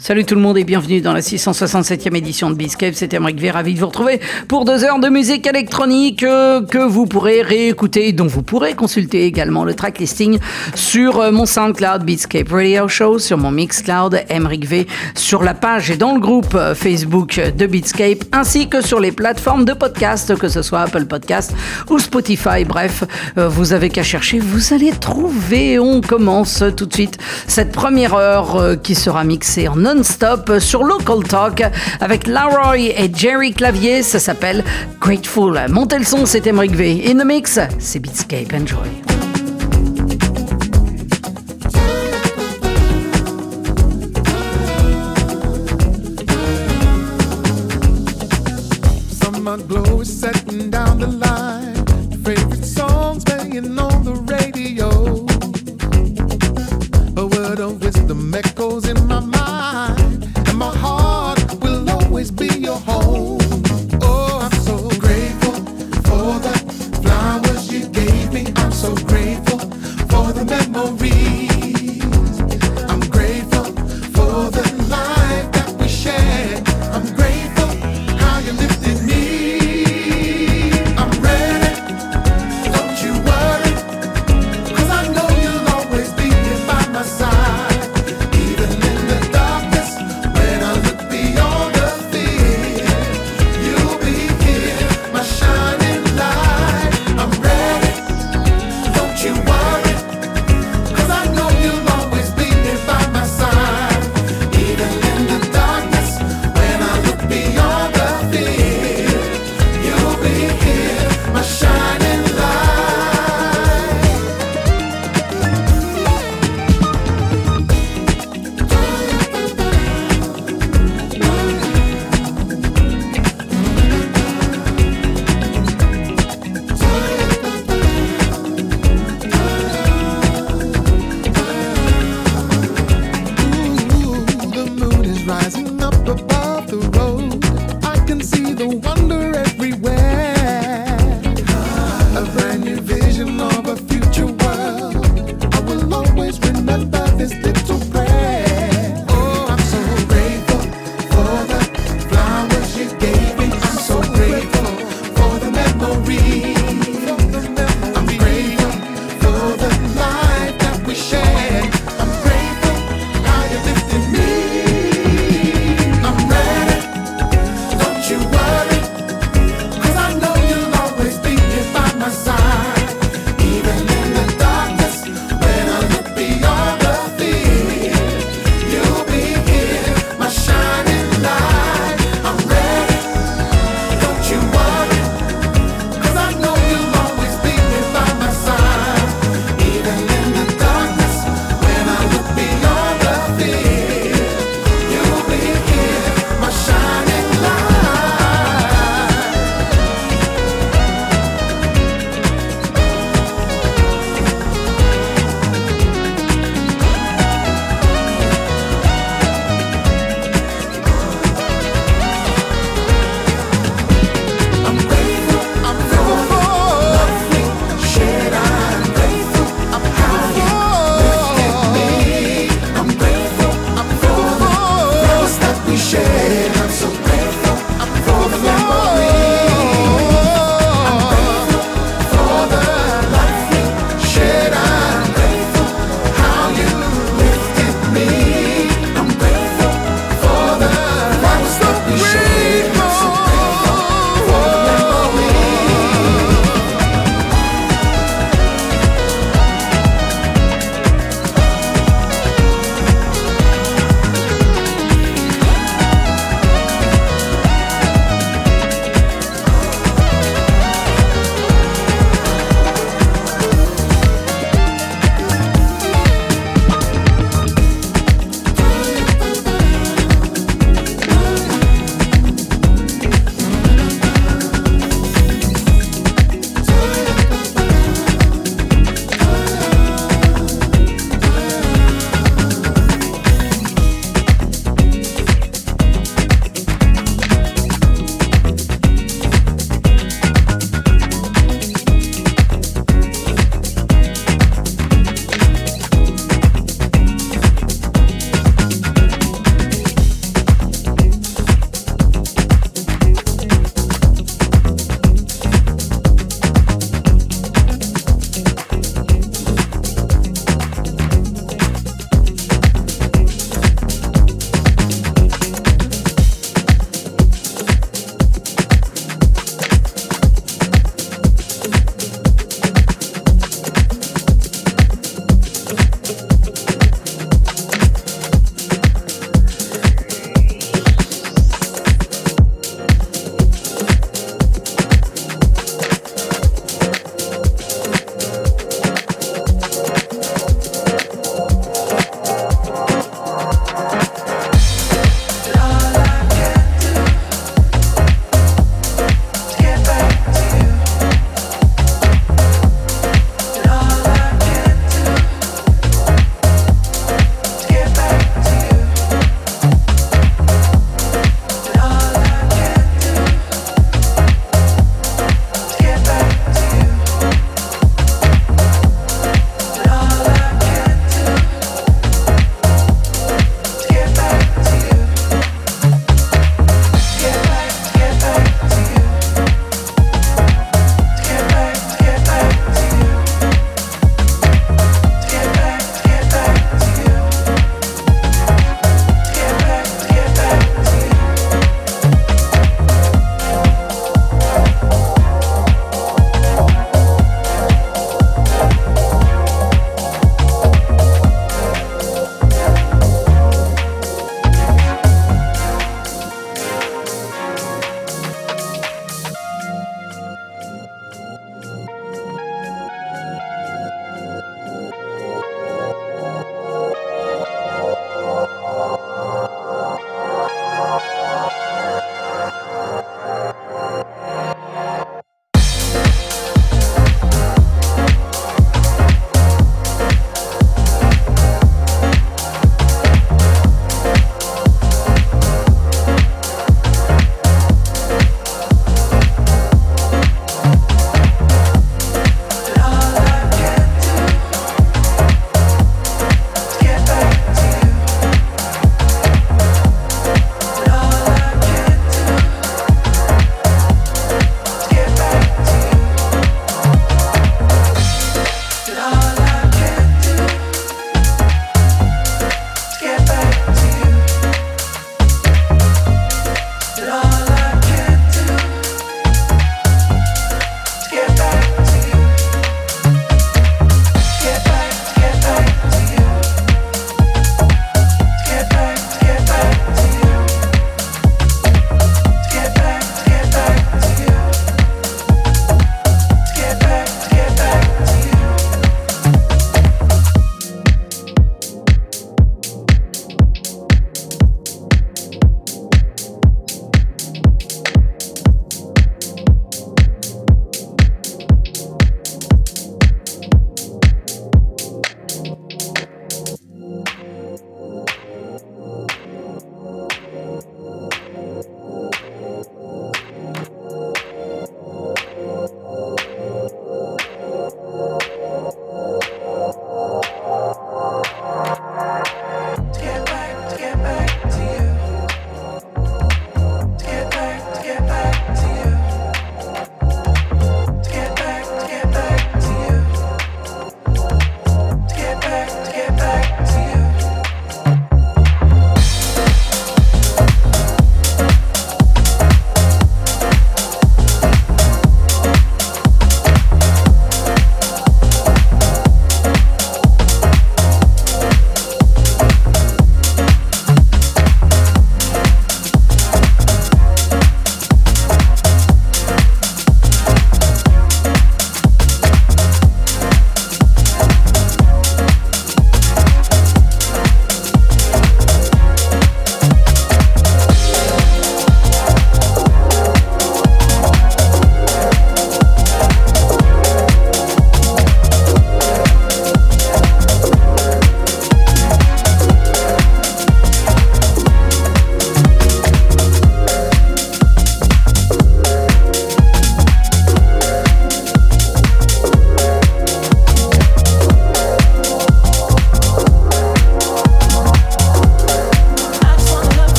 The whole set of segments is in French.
Salut tout le monde et bienvenue dans la 667e édition de Biscape. C'est Emmerich V, ravi de vous retrouver pour deux heures de musique électronique euh, que vous pourrez réécouter, dont vous pourrez consulter également le track listing sur euh, mon SoundCloud Beatscape Radio Show, sur mon Mixcloud Emmerich V, sur la page et dans le groupe euh, Facebook de Beatscape, ainsi que sur les plateformes de podcast, que ce soit Apple Podcast ou Spotify. Bref, vous avez qu'à chercher, vous allez trouver. On commence tout de suite cette première heure qui sera mixée en non stop sur Local Talk avec Laroy et Jerry Clavier. Ça s'appelle Grateful. Montez le son, c'est Emric V. In the mix, c'est Beatscape. Enjoy.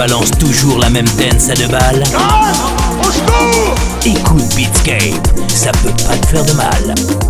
Balance toujours la même dance à deux balles Écoute Beatscape, ça peut pas te faire de mal.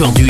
aujourd'hui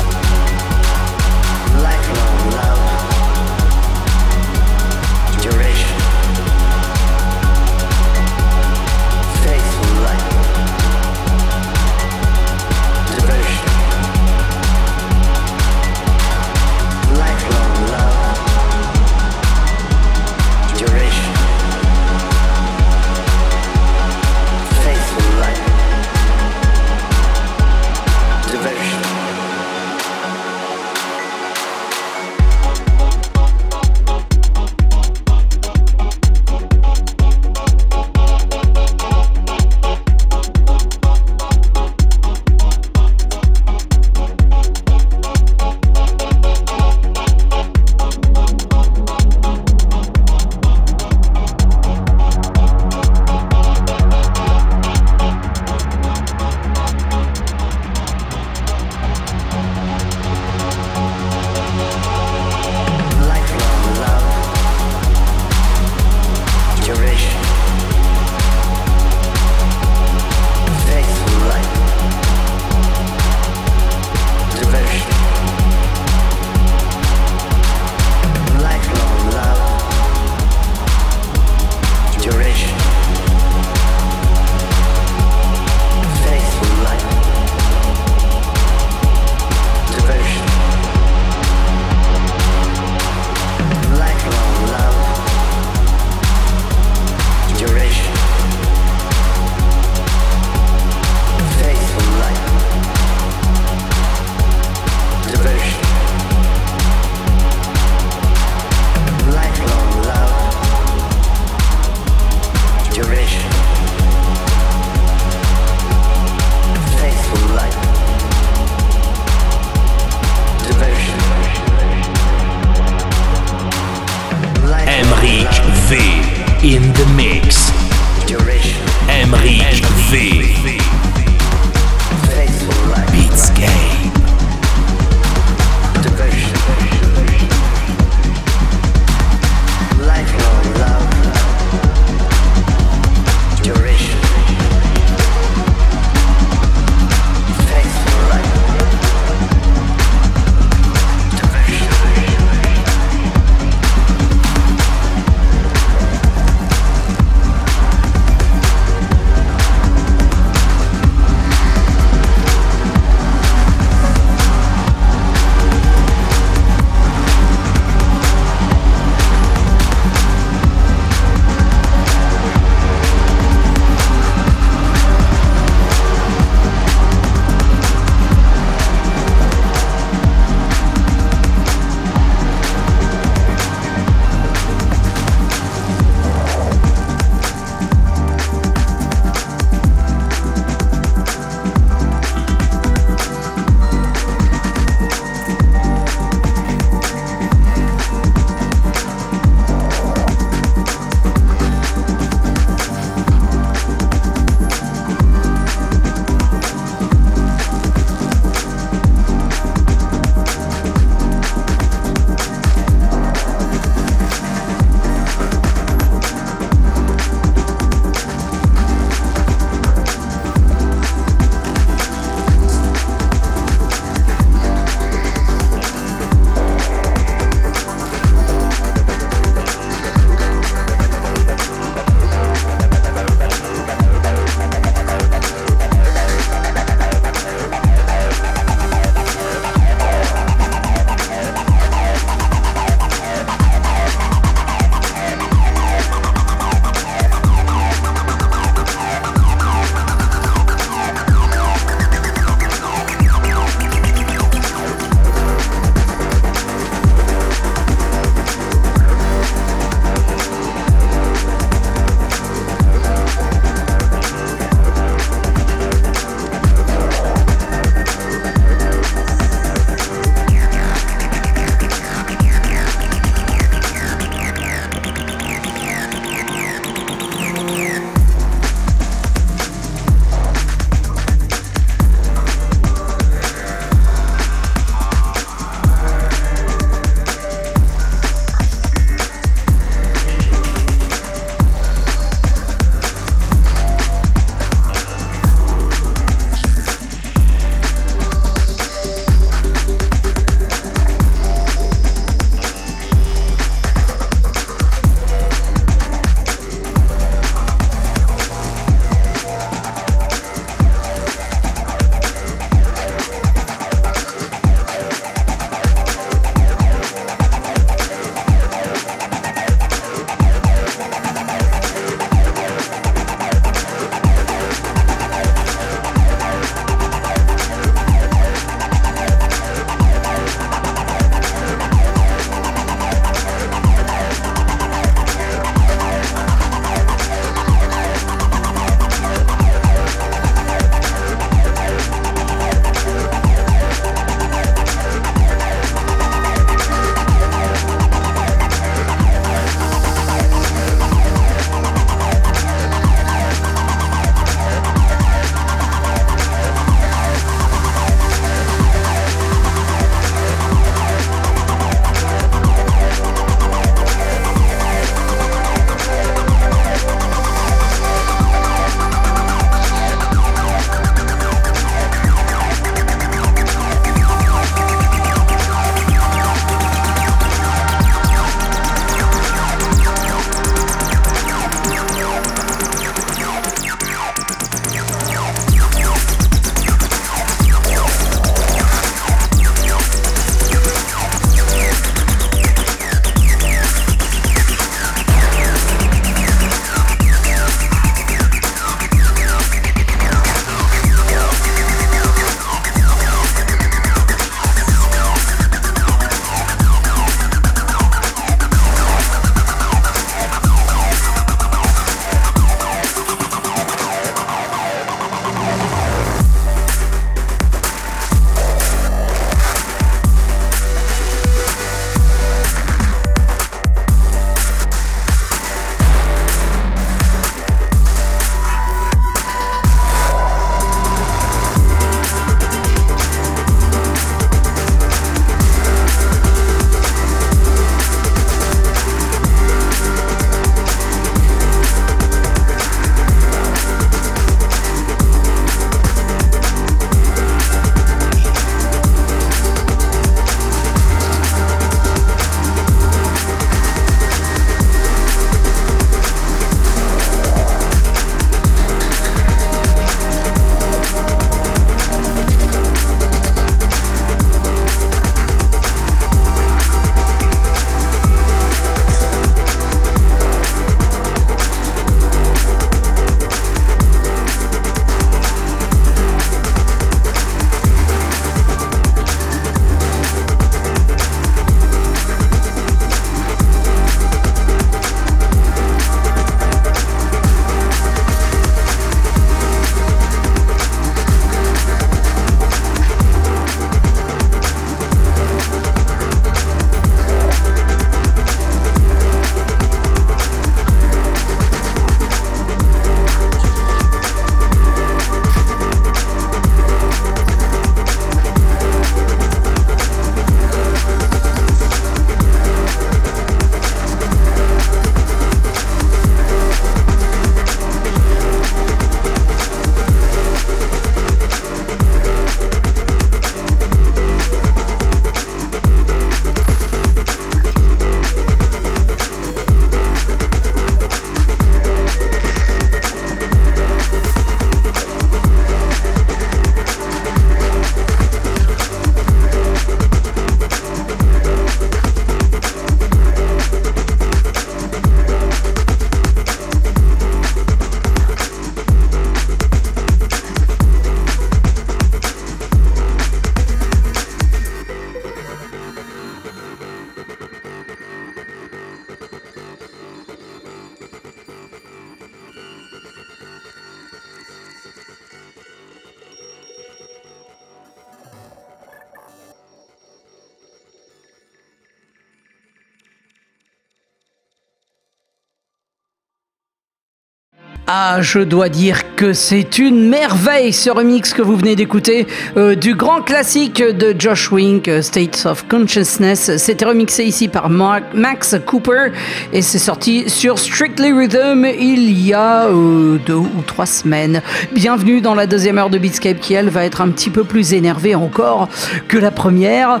Je dois dire que c'est une merveille ce remix que vous venez d'écouter euh, du grand classique de Josh Wink, euh, States of Consciousness. C'était remixé ici par Max Cooper et c'est sorti sur Strictly Rhythm il y a euh, deux ou trois semaines. Bienvenue dans la deuxième heure de Beatscape qui, elle, va être un petit peu plus énervée encore que la première.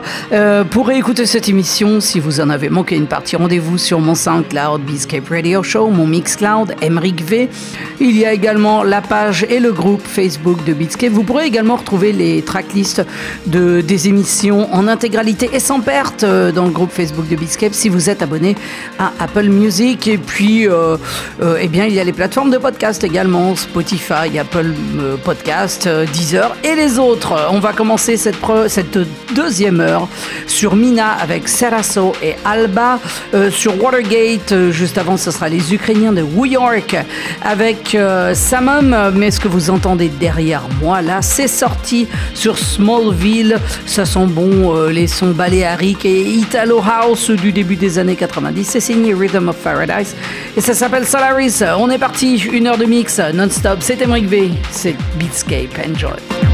pour écouter cette émission, si vous en avez manqué une partie, rendez-vous sur mon SoundCloud Beatscape Radio Show, mon Mixcloud, Emric V. Il y a également la page et le groupe Facebook de Beatscape. Vous pourrez également retrouver les tracklists de, des émissions en intégralité et sans perte euh, dans le groupe Facebook de Beatscape si vous êtes abonné à Apple Music. Et puis, euh, euh, eh bien, il y a les plateformes de podcast également, Spotify, Apple Podcast, Deezer et les autres. On va commencer cette, cette deuxième heure sur Mina avec Serasso et Alba, sur Watergate. juste avant, ce sera les Ukrainiens de New York avec euh, Samum, mais ce que vous entendez derrière moi là, c'est sorti sur Smallville. Ça sent bon euh, les sons baléariques et Italo House du début des années 90. C'est signé Rhythm of Paradise et ça s'appelle Solaris. On est parti, une heure de mix non-stop. C'était Mike V, c'est Beatscape. Enjoy.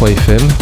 Le 103 FM,